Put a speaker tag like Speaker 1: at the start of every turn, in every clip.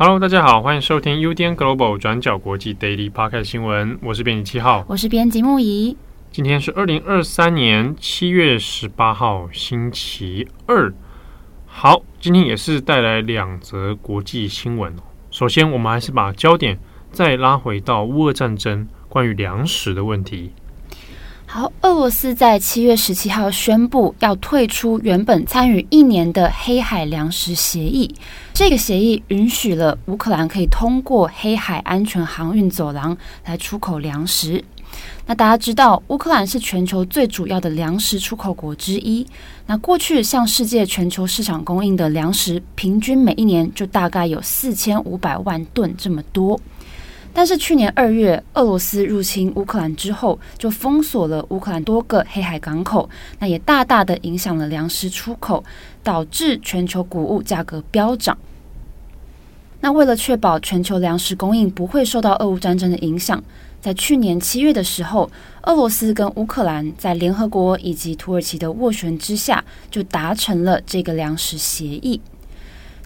Speaker 1: Hello，大家好，欢迎收听 UDN Global 转角国际 Daily Podcast 新闻。我是编辑七号，
Speaker 2: 我是编辑木仪。
Speaker 1: 今天是二零二三年七月十八号，星期二。好，今天也是带来两则国际新闻。首先，我们还是把焦点再拉回到乌俄战争，关于粮食的问题。
Speaker 2: 好，俄罗斯在七月十七号宣布要退出原本参与一年的黑海粮食协议。这个协议允许了乌克兰可以通过黑海安全航运走廊来出口粮食。那大家知道，乌克兰是全球最主要的粮食出口国之一。那过去向世界全球市场供应的粮食，平均每一年就大概有四千五百万吨这么多。但是去年二月，俄罗斯入侵乌克兰之后，就封锁了乌克兰多个黑海港口，那也大大的影响了粮食出口，导致全球谷物价格飙涨。那为了确保全球粮食供应不会受到俄乌战争的影响，在去年七月的时候，俄罗斯跟乌克兰在联合国以及土耳其的斡旋之下，就达成了这个粮食协议。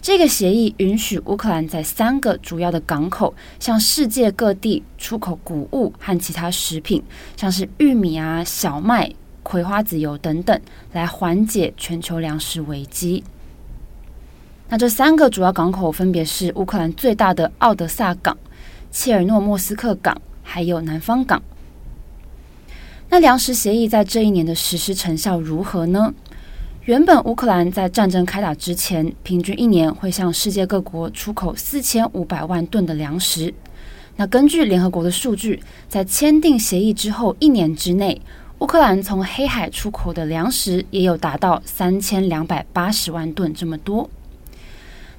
Speaker 2: 这个协议允许乌克兰在三个主要的港口向世界各地出口谷物和其他食品，像是玉米啊、小麦、葵花籽油等等，来缓解全球粮食危机。那这三个主要港口分别是乌克兰最大的奥德萨港、切尔诺莫斯克港，还有南方港。那粮食协议在这一年的实施成效如何呢？原本乌克兰在战争开打之前，平均一年会向世界各国出口四千五百万吨的粮食。那根据联合国的数据，在签订协议之后一年之内，乌克兰从黑海出口的粮食也有达到三千两百八十万吨这么多。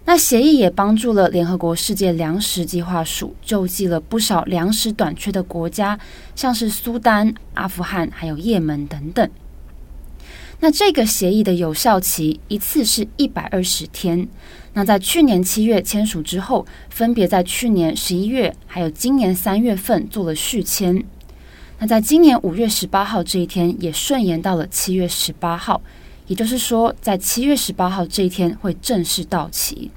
Speaker 2: 那协议也帮助了联合国世界粮食计划署救济了不少粮食短缺的国家，像是苏丹、阿富汗还有也门等等。那这个协议的有效期一次是一百二十天。那在去年七月签署之后，分别在去年十一月还有今年三月份做了续签。那在今年五月十八号这一天也顺延到了七月十八号，也就是说，在七月十八号这一天会正式到期。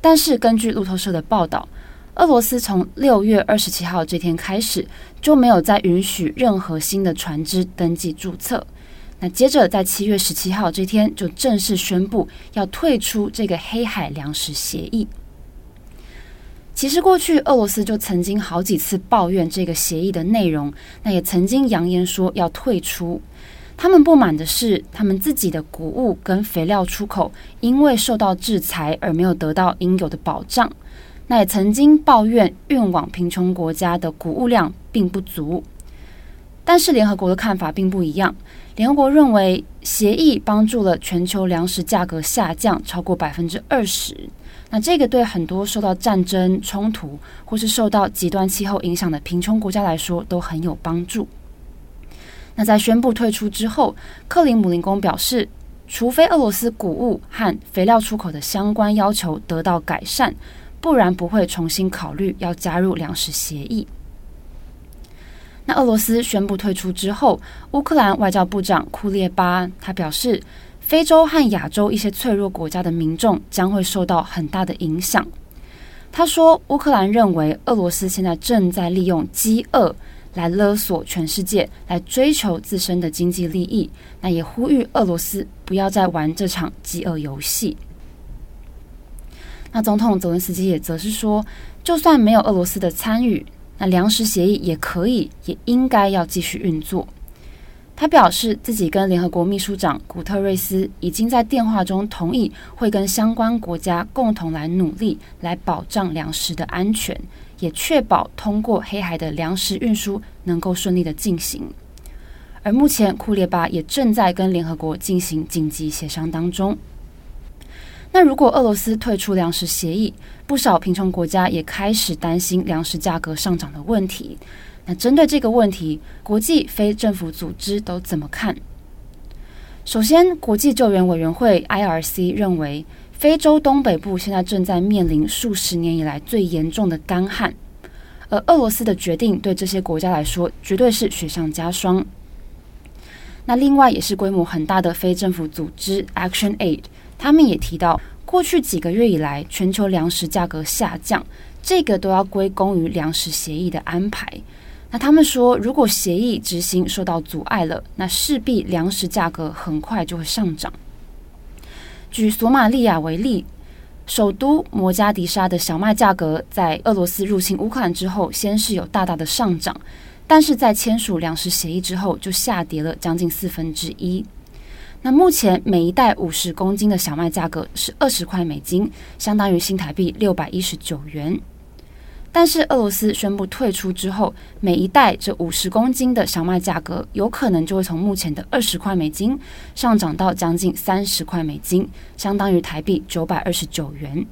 Speaker 2: 但是根据路透社的报道，俄罗斯从六月二十七号这天开始就没有再允许任何新的船只登记注册。那接着，在七月十七号这天就正式宣布要退出这个黑海粮食协议。其实过去俄罗斯就曾经好几次抱怨这个协议的内容，那也曾经扬言说要退出。他们不满的是，他们自己的谷物跟肥料出口因为受到制裁而没有得到应有的保障。那也曾经抱怨运往贫穷国家的谷物量并不足。但是联合国的看法并不一样。联合国认为，协议帮助了全球粮食价格下降超过百分之二十。那这个对很多受到战争冲突或是受到极端气候影响的贫穷国家来说都很有帮助。那在宣布退出之后，克里姆林宫表示，除非俄罗斯谷物和肥料出口的相关要求得到改善，不然不会重新考虑要加入粮食协议。那俄罗斯宣布退出之后，乌克兰外交部长库列巴他表示，非洲和亚洲一些脆弱国家的民众将会受到很大的影响。他说，乌克兰认为俄罗斯现在正在利用饥饿来勒索全世界，来追求自身的经济利益。那也呼吁俄罗斯不要再玩这场饥饿游戏。那总统泽伦斯基也则是说，就算没有俄罗斯的参与。那粮食协议也可以，也应该要继续运作。他表示自己跟联合国秘书长古特瑞斯已经在电话中同意，会跟相关国家共同来努力，来保障粮食的安全，也确保通过黑海的粮食运输能够顺利的进行。而目前库列巴也正在跟联合国进行紧急协商当中。那如果俄罗斯退出粮食协议，不少贫穷国家也开始担心粮食价格上涨的问题。那针对这个问题，国际非政府组织都怎么看？首先，国际救援委员会 （IRC） 认为，非洲东北部现在正在面临数十年以来最严重的干旱，而俄罗斯的决定对这些国家来说绝对是雪上加霜。那另外也是规模很大的非政府组织 Action Aid，他们也提到，过去几个月以来，全球粮食价格下降，这个都要归功于粮食协议的安排。那他们说，如果协议执行受到阻碍了，那势必粮食价格很快就会上涨。举索马利亚为例，首都摩加迪沙的小麦价格在俄罗斯入侵乌克兰之后，先是有大大的上涨，但是在签署粮食协议之后，就下跌了将近四分之一。那目前每一袋五十公斤的小麦价格是二十块美金，相当于新台币六百一十九元。但是俄罗斯宣布退出之后，每一袋这五十公斤的小麦价格有可能就会从目前的二十块美金上涨到将近三十块美金，相当于台币九百二十九元。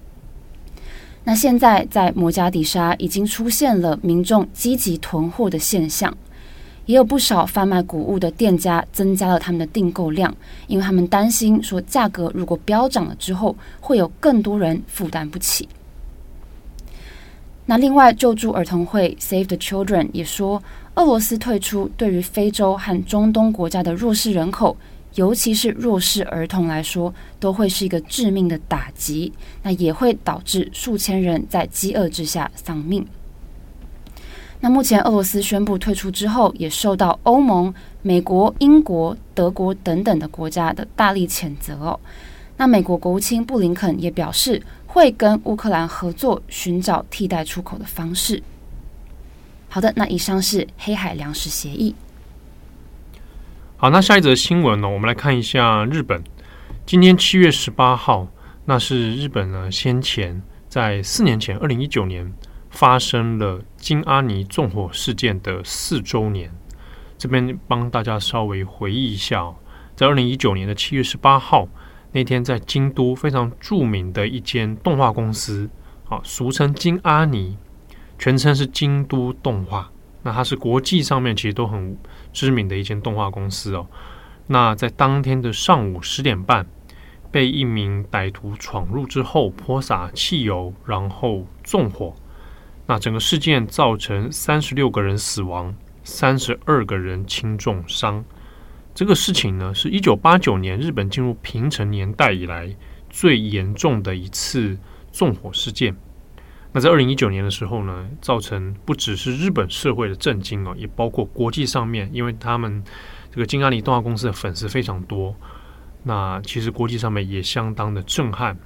Speaker 2: 那现在在摩加迪沙已经出现了民众积极囤货的现象，也有不少贩卖谷物的店家增加了他们的订购量，因为他们担心说价格如果飙涨了之后，会有更多人负担不起。那另外，救助儿童会 Save the Children 也说，俄罗斯退出对于非洲和中东国家的弱势人口，尤其是弱势儿童来说，都会是一个致命的打击。那也会导致数千人在饥饿之下丧命。那目前俄罗斯宣布退出之后，也受到欧盟、美国、英国、德国等等的国家的大力谴责哦。那美国国务卿布林肯也表示，会跟乌克兰合作，寻找替代出口的方式。好的，那以上是黑海粮食协议。
Speaker 1: 好，那下一则新闻呢？我们来看一下日本。今天七月十八号，那是日本呢先前在四年前，二零一九年发生了金阿尼纵火事件的四周年。这边帮大家稍微回忆一下哦，在二零一九年的七月十八号。那天在京都非常著名的一间动画公司，啊，俗称京阿尼，全称是京都动画。那它是国际上面其实都很知名的一间动画公司哦。那在当天的上午十点半，被一名歹徒闯入之后泼洒汽油，然后纵火。那整个事件造成三十六个人死亡，三十二个人轻重伤。这个事情呢，是一九八九年日本进入平成年代以来最严重的一次纵火事件。那在二零一九年的时候呢，造成不只是日本社会的震惊哦，也包括国际上面，因为他们这个金阿尼动画公司的粉丝非常多，那其实国际上面也相当的震撼。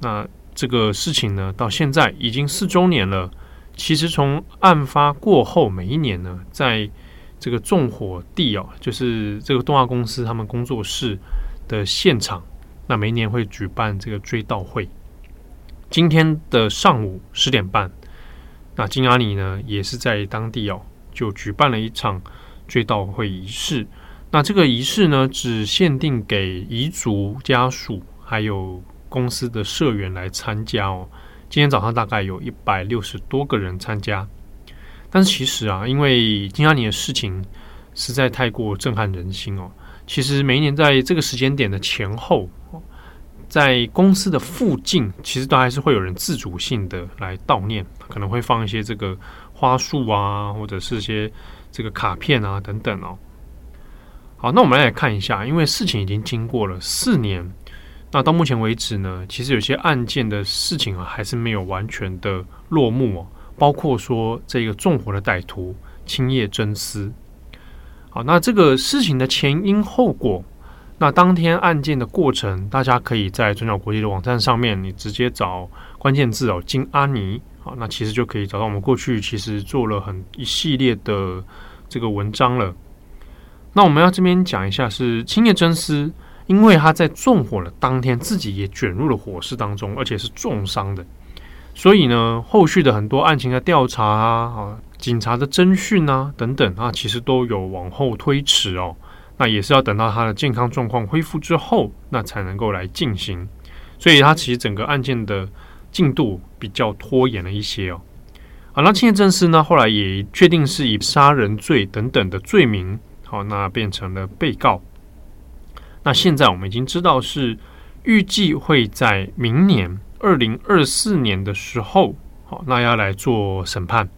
Speaker 1: 那这个事情呢，到现在已经四周年了。其实从案发过后，每一年呢，在这个纵火地哦，就是这个动画公司他们工作室的现场。那每年会举办这个追悼会。今天的上午十点半，那金阿尼呢也是在当地哦，就举办了一场追悼会仪式。那这个仪式呢，只限定给遗族家属还有公司的社员来参加哦。今天早上大概有一百六十多个人参加。但是其实啊，因为京阿尼的事情实在太过震撼人心哦。其实每一年在这个时间点的前后，在公司的附近，其实都还是会有人自主性的来悼念，可能会放一些这个花束啊，或者是些这个卡片啊等等哦。好，那我们来看一下，因为事情已经经过了四年，那到目前为止呢，其实有些案件的事情啊，还是没有完全的落幕哦。包括说这个纵火的歹徒青叶真司，好，那这个事情的前因后果，那当天案件的过程，大家可以在转角国际的网站上面，你直接找关键字哦，金阿尼，好，那其实就可以找到我们过去其实做了很一系列的这个文章了。那我们要这边讲一下是青叶真司，因为他在纵火的当天自己也卷入了火势当中，而且是重伤的。所以呢，后续的很多案情的调查啊，啊，警察的侦讯啊，等等啊，其实都有往后推迟哦。那也是要等到他的健康状况恢复之后，那才能够来进行。所以他其实整个案件的进度比较拖延了一些哦。好，那青叶正司呢，后来也确定是以杀人罪等等的罪名，好，那变成了被告。那现在我们已经知道是预计会在明年二零二四年的时候，好，那要来做审判。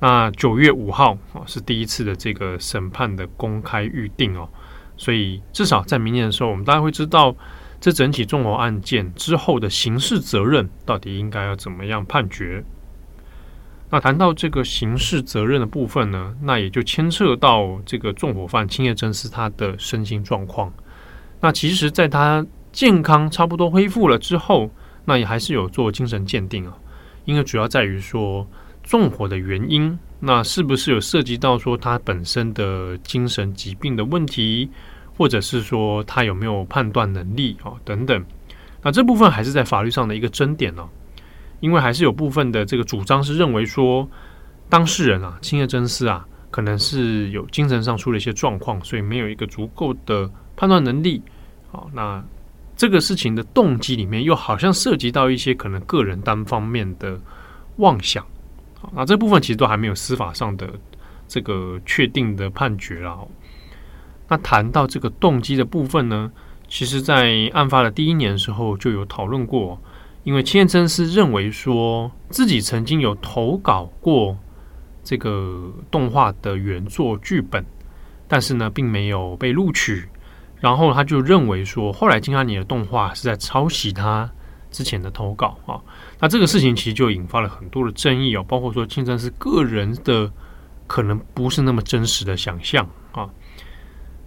Speaker 1: 那九月五号啊是第一次的这个审判的公开预定哦，所以至少在明年的时候，我们大家会知道这整起纵火案件之后的刑事责任到底应该要怎么样判决。那谈到这个刑事责任的部分呢，那也就牵涉到这个纵火犯青叶真丝他的身心状况。那其实，在他健康差不多恢复了之后，那也还是有做精神鉴定啊，因为主要在于说。纵火的原因，那是不是有涉及到说他本身的精神疾病的问题，或者是说他有没有判断能力啊等等？那这部分还是在法律上的一个争点呢，因为还是有部分的这个主张是认为说当事人啊，青叶真丝啊，可能是有精神上出了一些状况，所以没有一个足够的判断能力。好，那这个事情的动机里面又好像涉及到一些可能个人单方面的妄想。那这部分其实都还没有司法上的这个确定的判决啦。那谈到这个动机的部分呢，其实在案发的第一年的时候就有讨论过，因为千真丝认为说自己曾经有投稿过这个动画的原作剧本，但是呢并没有被录取，然后他就认为说后来金阿尼的动画是在抄袭他之前的投稿啊。那这个事情其实就引发了很多的争议哦，包括说青叶真丝个人的可能不是那么真实的想象啊，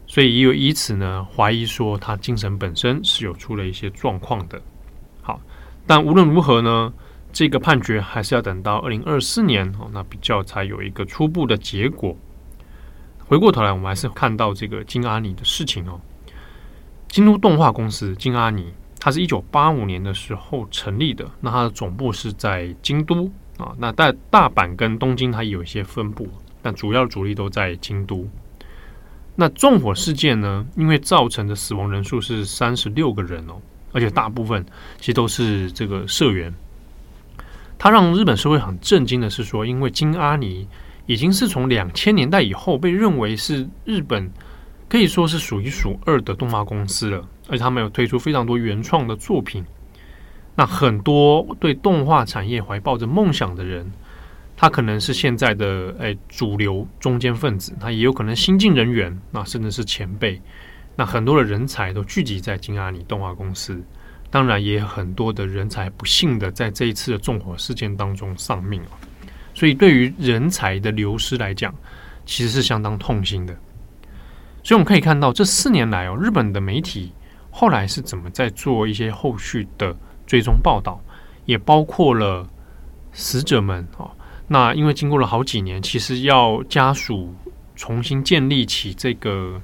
Speaker 1: 所以也有以此呢怀疑说他精神本身是有出了一些状况的。好，但无论如何呢，这个判决还是要等到二零二四年哦，那比较才有一个初步的结果。回过头来，我们还是看到这个金阿尼的事情哦，京都动画公司京阿尼。它是一九八五年的时候成立的，那它的总部是在京都啊。那在大阪跟东京，它有一些分部，但主要主力都在京都。那纵火事件呢，因为造成的死亡人数是三十六个人哦，而且大部分其实都是这个社员。它让日本社会很震惊的是说，因为京阿尼已经是从两千年代以后被认为是日本可以说是数一数二的动画公司了。而且他们有推出非常多原创的作品，那很多对动画产业怀抱着梦想的人，他可能是现在的诶主流中坚分子，他也有可能新进人员，那甚至是前辈，那很多的人才都聚集在金阿尼动画公司，当然也有很多的人才不幸的在这一次的纵火事件当中丧命了，所以对于人才的流失来讲，其实是相当痛心的。所以我们可以看到这四年来哦，日本的媒体。后来是怎么在做一些后续的追踪报道，也包括了死者们啊。那因为经过了好几年，其实要家属重新建立起这个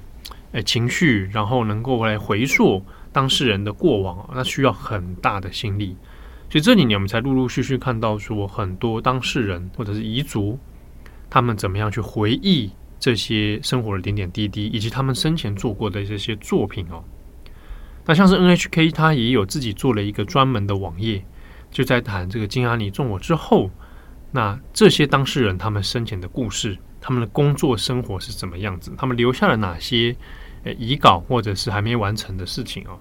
Speaker 1: 诶情绪，然后能够来回溯当事人的过往，那需要很大的心力。所以这几年我们才陆陆续续看到说，很多当事人或者是遗族，他们怎么样去回忆这些生活的点点滴滴，以及他们生前做过的这些作品哦。那像是 NHK，它也有自己做了一个专门的网页，就在谈这个金阿尼纵火之后，那这些当事人他们生前的故事，他们的工作生活是怎么样子，他们留下了哪些诶遗稿或者是还没完成的事情哦？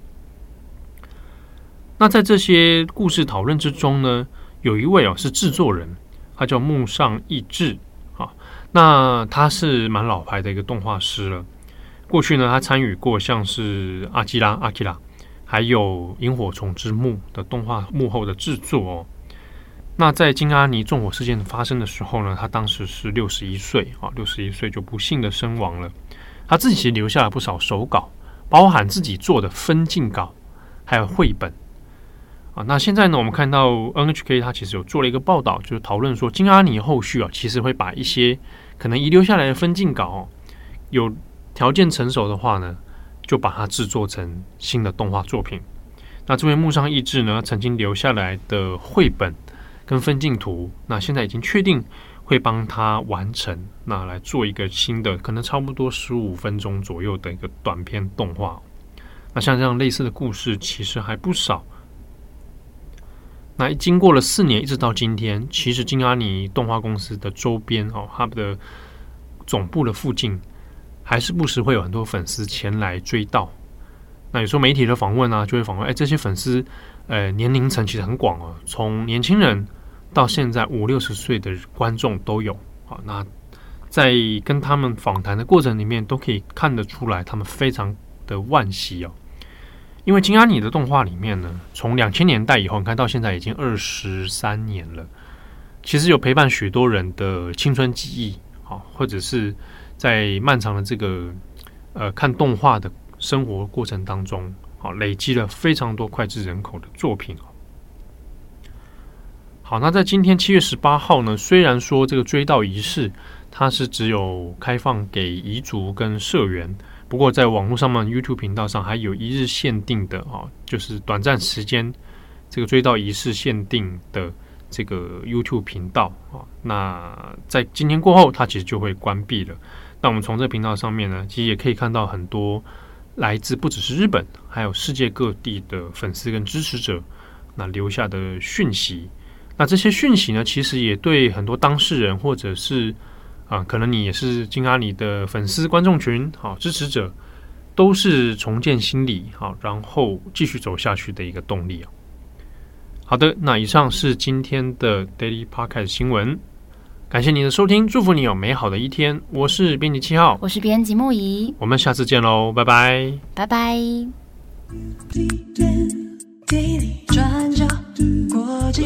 Speaker 1: 那在这些故事讨论之中呢，有一位哦是制作人，他叫木上义志，那他是蛮老牌的一个动画师了。过去呢，他参与过像是《阿基拉》《阿基拉》，还有《萤火虫之墓》的动画幕后的制作哦。那在金阿尼纵火事件发生的时候呢，他当时是六十一岁啊，六十一岁就不幸的身亡了。他自己其实留下了不少手稿，包含自己做的分镜稿，还有绘本啊。那现在呢，我们看到 NHK 它其实有做了一个报道，就是讨论说金阿尼后续啊，其实会把一些可能遗留下来的分镜稿哦，有。条件成熟的话呢，就把它制作成新的动画作品。那这位木上义志呢，曾经留下来的绘本跟分镜图，那现在已经确定会帮他完成，那来做一个新的，可能差不多十五分钟左右的一个短片动画。那像这样类似的故事其实还不少。那经过了四年，一直到今天，其实金阿尼动画公司的周边哦，他们的总部的附近。还是不时会有很多粉丝前来追悼，那有时候媒体的访问啊，就会访问，哎，这些粉丝，呃，年龄层其实很广哦，从年轻人到现在五六十岁的观众都有。好，那在跟他们访谈的过程里面，都可以看得出来，他们非常的惋惜哦。因为金阿尼的动画里面呢，从两千年代以后，你看到现在已经二十三年了，其实有陪伴许多人的青春记忆，啊，或者是在漫长的这个呃看动画的生活过程当中，好累积了非常多脍炙人口的作品。好，那在今天七月十八号呢，虽然说这个追悼仪式它是只有开放给彝族跟社员。不过，在网络上面 YouTube 频道上还有一日限定的啊，就是短暂时间这个追悼仪式限定的这个 YouTube 频道啊。那在今天过后，它其实就会关闭了。那我们从这频道上面呢，其实也可以看到很多来自不只是日本，还有世界各地的粉丝跟支持者那留下的讯息。那这些讯息呢，其实也对很多当事人或者是啊，可能你也是金阿里的粉丝、观众群，好、啊、支持者，都是重建心理，好、啊，然后继续走下去的一个动力啊。好的，那以上是今天的 Daily Podcast 新闻，感谢您的收听，祝福你有美好的一天。我是编辑七号，
Speaker 2: 我是编辑木仪，
Speaker 1: 我们下次见喽，拜拜，
Speaker 2: 拜拜。
Speaker 3: 转角国际